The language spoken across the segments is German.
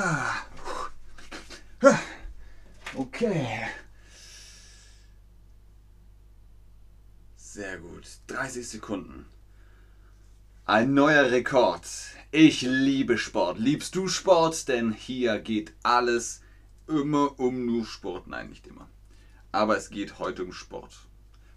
Ah. Okay. Sehr gut. 30 Sekunden. Ein neuer Rekord. Ich liebe Sport. Liebst du Sport? Denn hier geht alles immer um nur Sport. Nein, nicht immer. Aber es geht heute um Sport.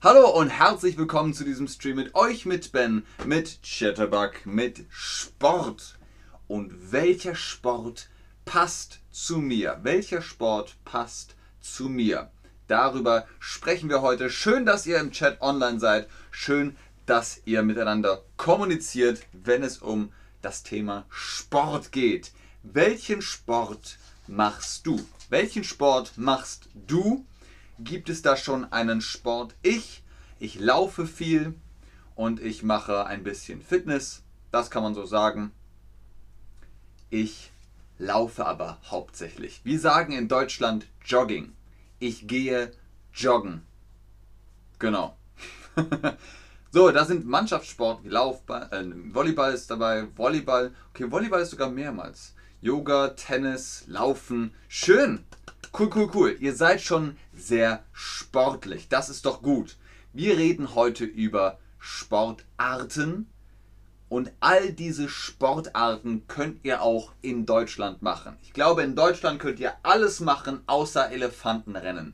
Hallo und herzlich willkommen zu diesem Stream mit euch, mit Ben, mit Chatterbug, mit Sport. Und welcher Sport passt zu mir? Welcher Sport passt zu mir? Darüber sprechen wir heute. Schön, dass ihr im Chat online seid. Schön, dass ihr miteinander kommuniziert, wenn es um das Thema Sport geht. Welchen Sport machst du? Welchen Sport machst du? Gibt es da schon einen Sport? Ich, ich laufe viel und ich mache ein bisschen Fitness. Das kann man so sagen. Ich laufe aber hauptsächlich. Wir sagen in Deutschland Jogging. Ich gehe joggen. Genau. So, da sind Mannschaftssport wie Laufball, äh, Volleyball ist dabei, Volleyball. Okay, Volleyball ist sogar mehrmals. Yoga, Tennis, Laufen. Schön. Cool, cool, cool. Ihr seid schon sehr sportlich. Das ist doch gut. Wir reden heute über Sportarten. Und all diese Sportarten könnt ihr auch in Deutschland machen. Ich glaube, in Deutschland könnt ihr alles machen, außer Elefantenrennen.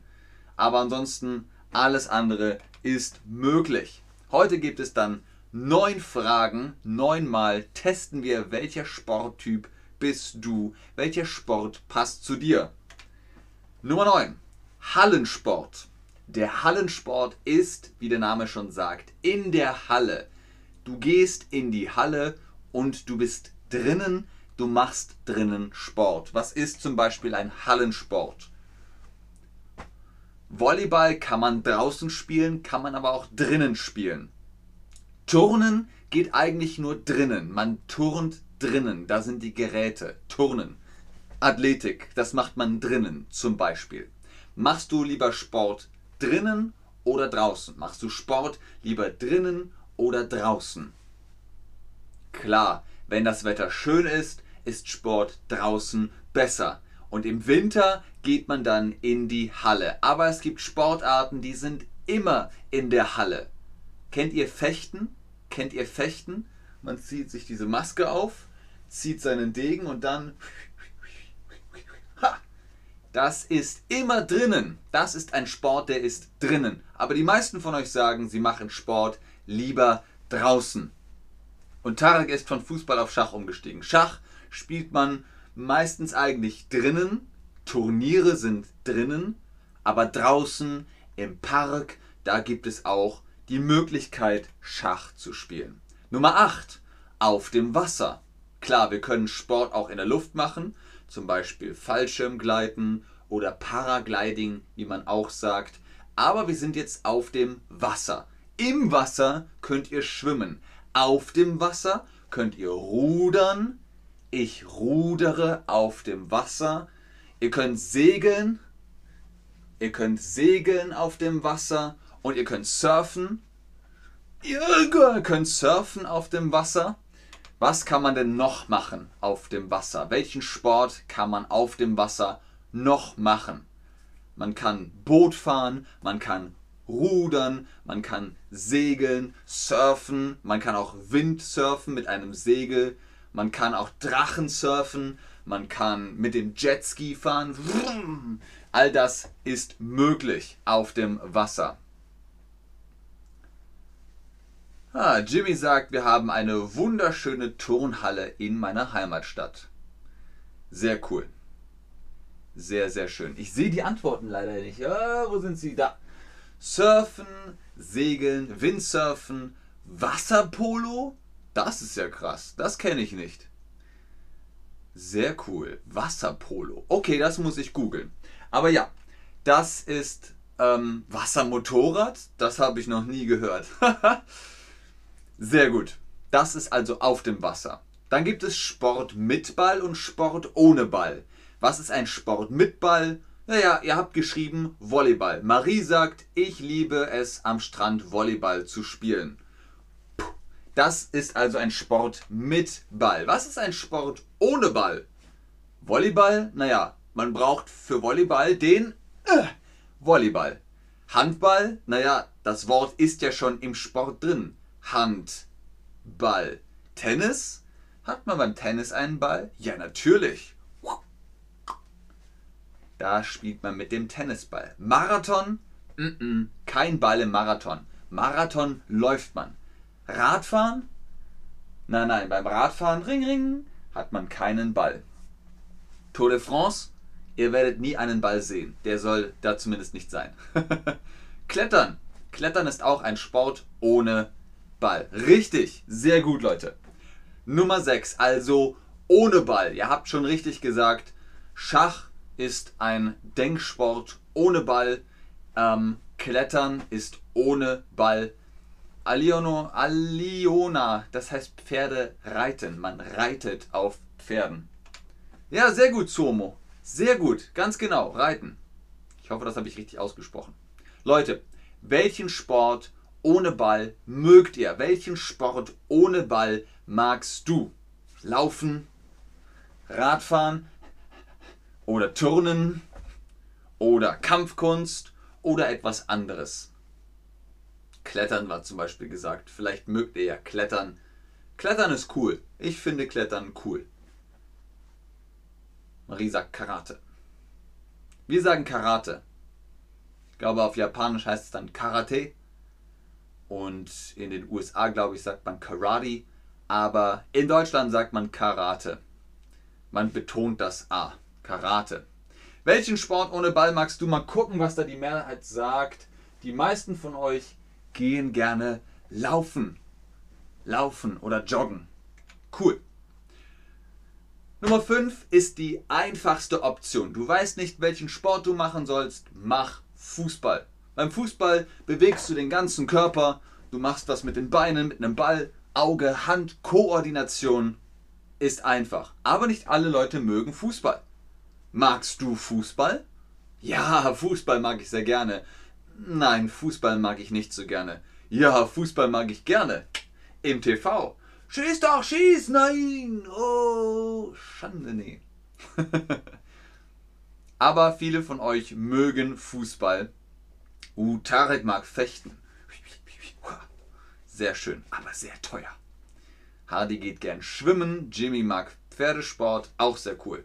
Aber ansonsten, alles andere ist möglich. Heute gibt es dann neun Fragen. Neunmal testen wir, welcher Sporttyp bist du, welcher Sport passt zu dir. Nummer 9. Hallensport. Der Hallensport ist, wie der Name schon sagt, in der Halle. Du gehst in die Halle und du bist drinnen, du machst drinnen Sport. Was ist zum Beispiel ein Hallensport? Volleyball kann man draußen spielen, kann man aber auch drinnen spielen. Turnen geht eigentlich nur drinnen. Man turnt drinnen. Da sind die Geräte. Turnen. Athletik, das macht man drinnen zum Beispiel. Machst du lieber Sport drinnen oder draußen? Machst du Sport lieber drinnen oder draußen? Klar, wenn das Wetter schön ist, ist Sport draußen besser. Und im Winter geht man dann in die Halle. Aber es gibt Sportarten, die sind immer in der Halle. Kennt ihr Fechten? Kennt ihr Fechten? Man zieht sich diese Maske auf, zieht seinen Degen und dann. Ha! Das ist immer drinnen. Das ist ein Sport, der ist drinnen. Aber die meisten von euch sagen, sie machen Sport lieber draußen. Und Tarek ist von Fußball auf Schach umgestiegen. Schach spielt man meistens eigentlich drinnen, Turniere sind drinnen, aber draußen im Park, da gibt es auch die Möglichkeit, Schach zu spielen. Nummer 8. Auf dem Wasser. Klar, wir können Sport auch in der Luft machen, zum Beispiel Fallschirmgleiten oder Paragliding, wie man auch sagt. Aber wir sind jetzt auf dem Wasser. Im Wasser könnt ihr schwimmen. Auf dem Wasser könnt ihr rudern, ich rudere auf dem Wasser. Ihr könnt segeln. Ihr könnt segeln auf dem Wasser und ihr könnt surfen. Ihr könnt surfen auf dem Wasser. Was kann man denn noch machen auf dem Wasser? Welchen Sport kann man auf dem Wasser noch machen? Man kann Boot fahren, man kann rudern, man kann segeln, surfen, man kann auch Windsurfen mit einem Segel, man kann auch Drachen surfen, man kann mit dem Jetski fahren. All das ist möglich auf dem Wasser. Ah, Jimmy sagt, wir haben eine wunderschöne Turnhalle in meiner Heimatstadt. Sehr cool. Sehr, sehr schön. Ich sehe die Antworten leider nicht. Ah, wo sind sie? Da. Surfen, Segeln, Windsurfen, Wasserpolo, das ist ja krass. Das kenne ich nicht. Sehr cool. Wasserpolo. Okay, das muss ich googeln. Aber ja, das ist ähm, Wassermotorrad. Das habe ich noch nie gehört. Sehr gut. Das ist also auf dem Wasser. Dann gibt es Sport mit Ball und Sport ohne Ball. Was ist ein Sport mit Ball? Naja, ihr habt geschrieben Volleyball. Marie sagt, ich liebe es am Strand Volleyball zu spielen. Das ist also ein Sport mit Ball. Was ist ein Sport ohne Ball? Volleyball, naja, man braucht für Volleyball den äh, Volleyball. Handball, naja, das Wort ist ja schon im Sport drin. Handball. Tennis? Hat man beim Tennis einen Ball? Ja, natürlich. Da spielt man mit dem Tennisball. Marathon? Mm -mm, kein Ball im Marathon. Marathon läuft man. Radfahren? Nein, nein, beim Radfahren, ring, ring, hat man keinen Ball. Tour de France? Ihr werdet nie einen Ball sehen. Der soll da zumindest nicht sein. Klettern. Klettern ist auch ein Sport ohne Ball. Richtig. Sehr gut, Leute. Nummer 6. Also ohne Ball. Ihr habt schon richtig gesagt. Schach ist ein Denksport ohne Ball. Ähm, Klettern ist ohne Ball. Aliono, Aliona, das heißt Pferde reiten. Man reitet auf Pferden. Ja, sehr gut, Somo. Sehr gut, ganz genau, reiten. Ich hoffe, das habe ich richtig ausgesprochen. Leute, welchen Sport ohne Ball mögt ihr? Welchen Sport ohne Ball magst du? Laufen, Radfahren oder Turnen oder Kampfkunst oder etwas anderes? Klettern war zum Beispiel gesagt. Vielleicht mögt ihr ja Klettern. Klettern ist cool. Ich finde Klettern cool. Marie sagt Karate. Wir sagen Karate. Ich glaube, auf Japanisch heißt es dann Karate. Und in den USA, glaube ich, sagt man Karate. Aber in Deutschland sagt man Karate. Man betont das A. Karate. Welchen Sport ohne Ball magst du? Mal gucken, was da die Mehrheit sagt. Die meisten von euch gehen gerne laufen. Laufen oder joggen. Cool. Nummer 5 ist die einfachste Option. Du weißt nicht, welchen Sport du machen sollst. Mach Fußball. Beim Fußball bewegst du den ganzen Körper. Du machst was mit den Beinen, mit einem Ball. Auge, Hand, Koordination ist einfach. Aber nicht alle Leute mögen Fußball. Magst du Fußball? Ja, Fußball mag ich sehr gerne. Nein, Fußball mag ich nicht so gerne. Ja, Fußball mag ich gerne. Im TV. Schieß doch, schieß! Nein! Oh, Schande, nee. Aber viele von euch mögen Fußball. Uh, Tarek mag Fechten. Sehr schön, aber sehr teuer. Hardy geht gern schwimmen. Jimmy mag Pferdesport. Auch sehr cool.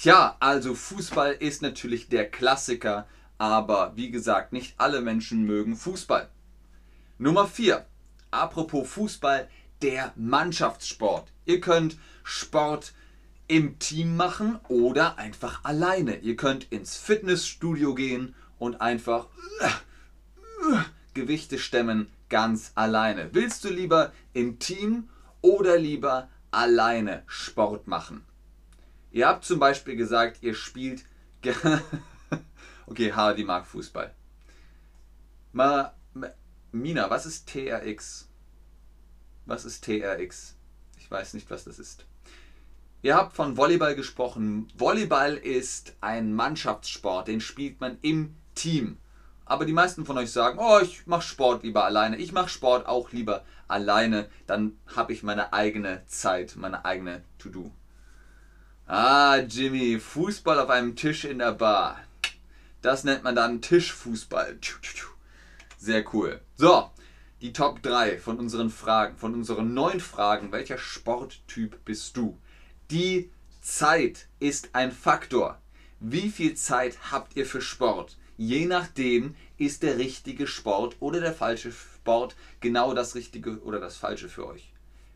Tja, also Fußball ist natürlich der Klassiker aber wie gesagt, nicht alle Menschen mögen Fußball. Nummer 4. Apropos Fußball, der Mannschaftssport. Ihr könnt Sport im Team machen oder einfach alleine. Ihr könnt ins Fitnessstudio gehen und einfach uh, Gewichte stemmen ganz alleine. Willst du lieber im Team oder lieber alleine Sport machen? Ihr habt zum Beispiel gesagt, ihr spielt Okay, Hardy mag Fußball. Ma, Mina, was ist TRX? Was ist TRX? Ich weiß nicht, was das ist. Ihr habt von Volleyball gesprochen. Volleyball ist ein Mannschaftssport, den spielt man im Team. Aber die meisten von euch sagen, oh, ich mache Sport lieber alleine. Ich mache Sport auch lieber alleine. Dann habe ich meine eigene Zeit, meine eigene To-Do. Ah, Jimmy, Fußball auf einem Tisch in der Bar. Das nennt man dann Tischfußball. Sehr cool. So, die Top 3 von unseren Fragen, von unseren neun Fragen. Welcher Sporttyp bist du? Die Zeit ist ein Faktor. Wie viel Zeit habt ihr für Sport? Je nachdem ist der richtige Sport oder der falsche Sport genau das Richtige oder das Falsche für euch.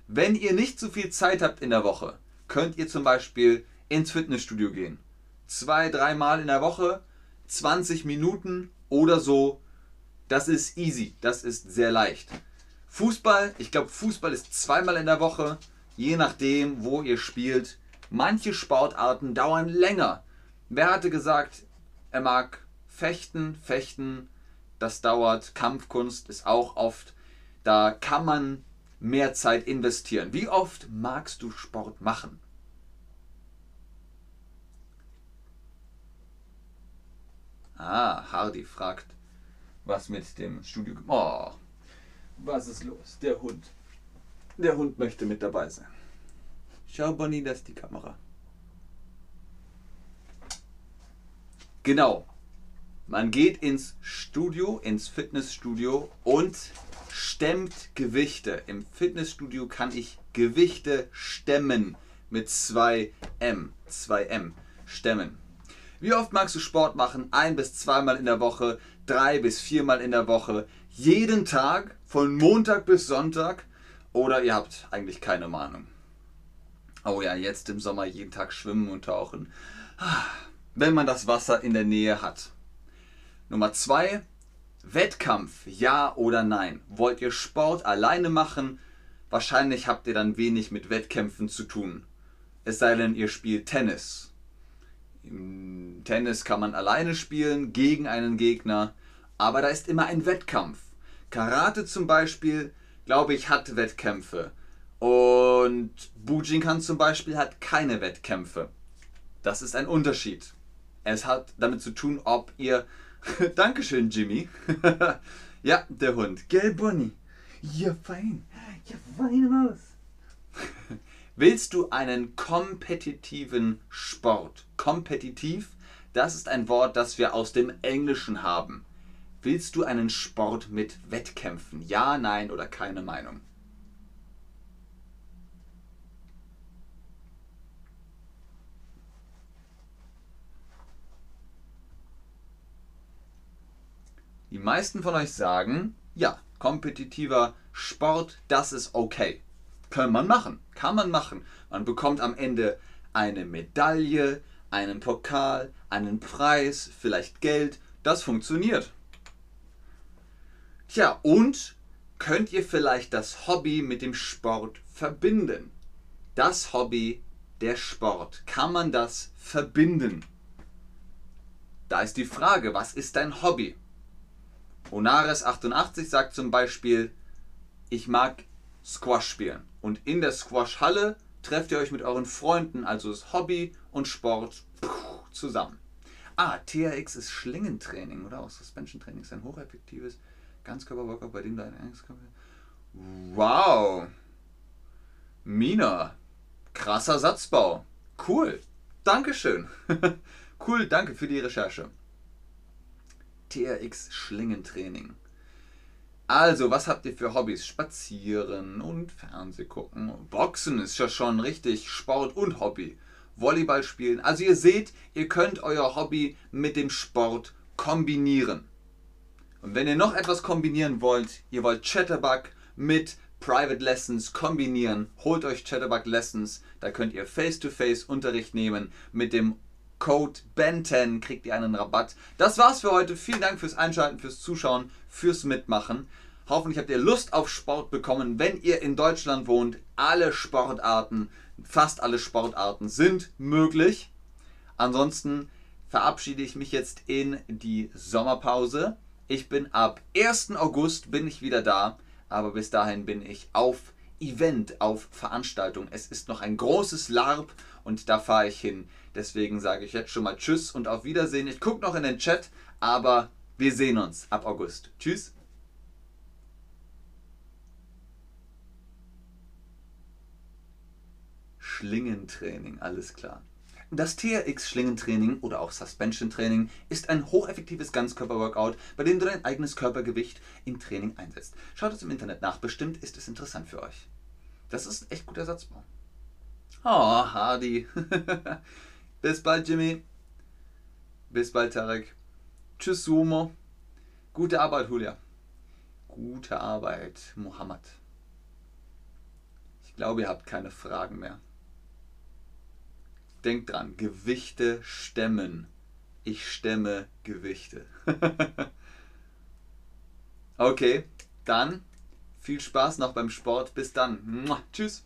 Wenn ihr nicht so viel Zeit habt in der Woche, könnt ihr zum Beispiel ins Fitnessstudio gehen. Zwei, dreimal in der Woche 20 Minuten oder so, das ist easy, das ist sehr leicht. Fußball, ich glaube, Fußball ist zweimal in der Woche, je nachdem, wo ihr spielt. Manche Sportarten dauern länger. Wer hatte gesagt, er mag Fechten, Fechten, das dauert. Kampfkunst ist auch oft, da kann man mehr Zeit investieren. Wie oft magst du Sport machen? Ah, Hardy fragt, was mit dem Studio. Oh, was ist los? Der Hund. Der Hund möchte mit dabei sein. Schau, Bonnie, das ist die Kamera. Genau. Man geht ins Studio, ins Fitnessstudio und stemmt Gewichte. Im Fitnessstudio kann ich Gewichte stemmen mit 2M. 2M. Stemmen. Wie oft magst du Sport machen? Ein bis zweimal in der Woche, drei bis viermal in der Woche, jeden Tag, von Montag bis Sonntag? Oder ihr habt eigentlich keine Ahnung? Oh ja, jetzt im Sommer jeden Tag schwimmen und tauchen. Wenn man das Wasser in der Nähe hat. Nummer zwei, Wettkampf, ja oder nein? Wollt ihr Sport alleine machen? Wahrscheinlich habt ihr dann wenig mit Wettkämpfen zu tun. Es sei denn, ihr spielt Tennis. Im Tennis kann man alleine spielen, gegen einen Gegner, aber da ist immer ein Wettkampf. Karate zum Beispiel, glaube ich, hat Wettkämpfe. Und Bujinkan zum Beispiel hat keine Wettkämpfe. Das ist ein Unterschied. Es hat damit zu tun, ob ihr. Dankeschön, Jimmy. ja, der Hund. Gell, Bonnie? Ja, fein. Ja, fein Maus. Willst du einen kompetitiven Sport? Kompetitiv, das ist ein Wort, das wir aus dem Englischen haben. Willst du einen Sport mit Wettkämpfen? Ja, nein oder keine Meinung? Die meisten von euch sagen, ja, kompetitiver Sport, das ist okay. Kann man machen, kann man machen. Man bekommt am Ende eine Medaille, einen Pokal, einen Preis, vielleicht Geld. Das funktioniert. Tja, und könnt ihr vielleicht das Hobby mit dem Sport verbinden? Das Hobby, der Sport, kann man das verbinden? Da ist die Frage, was ist dein Hobby? Onares88 sagt zum Beispiel, ich mag Squash spielen. Und in der Squash-Halle trefft ihr euch mit euren Freunden, also das Hobby und Sport, zusammen. Ah, TRX ist Schlingentraining oder auch Suspension-Training ist ein hocheffektives Ganzkörper-Workout, bei dem dein Körper. Wow! Mina, krasser Satzbau. Cool. Dankeschön. cool, danke für die Recherche. TRX Schlingentraining. Also, was habt ihr für Hobbys? Spazieren und Fernseh gucken. Boxen ist ja schon richtig Sport und Hobby. Volleyball spielen. Also ihr seht, ihr könnt euer Hobby mit dem Sport kombinieren. Und wenn ihr noch etwas kombinieren wollt, ihr wollt Chatterbug mit Private Lessons kombinieren, holt euch Chatterbug Lessons. Da könnt ihr Face-to-Face -face Unterricht nehmen mit dem Code BEN10 kriegt ihr einen Rabatt. Das war's für heute. Vielen Dank fürs Einschalten, fürs Zuschauen, fürs Mitmachen. Hoffentlich habt ihr Lust auf Sport bekommen. Wenn ihr in Deutschland wohnt, alle Sportarten, fast alle Sportarten sind möglich. Ansonsten verabschiede ich mich jetzt in die Sommerpause. Ich bin ab 1. August bin ich wieder da, aber bis dahin bin ich auf Event, auf Veranstaltung. Es ist noch ein großes LARP und da fahre ich hin. Deswegen sage ich jetzt schon mal Tschüss und auf Wiedersehen. Ich gucke noch in den Chat, aber wir sehen uns ab August. Tschüss. Schlingentraining, alles klar. Das TRX-Schlingentraining oder auch Suspension-Training ist ein hocheffektives Ganzkörper-Workout, bei dem du dein eigenes Körpergewicht im Training einsetzt. Schaut es im Internet nach, bestimmt ist es interessant für euch. Das ist ein echt guter Satzbau. Oh, Hardy. Bis bald, Jimmy. Bis bald, Tarek. Tschüss, Sumo. Gute Arbeit, Julia. Gute Arbeit, Mohammed. Ich glaube, ihr habt keine Fragen mehr. Denkt dran, Gewichte stemmen. Ich stemme Gewichte. okay, dann viel Spaß noch beim Sport. Bis dann. Tschüss.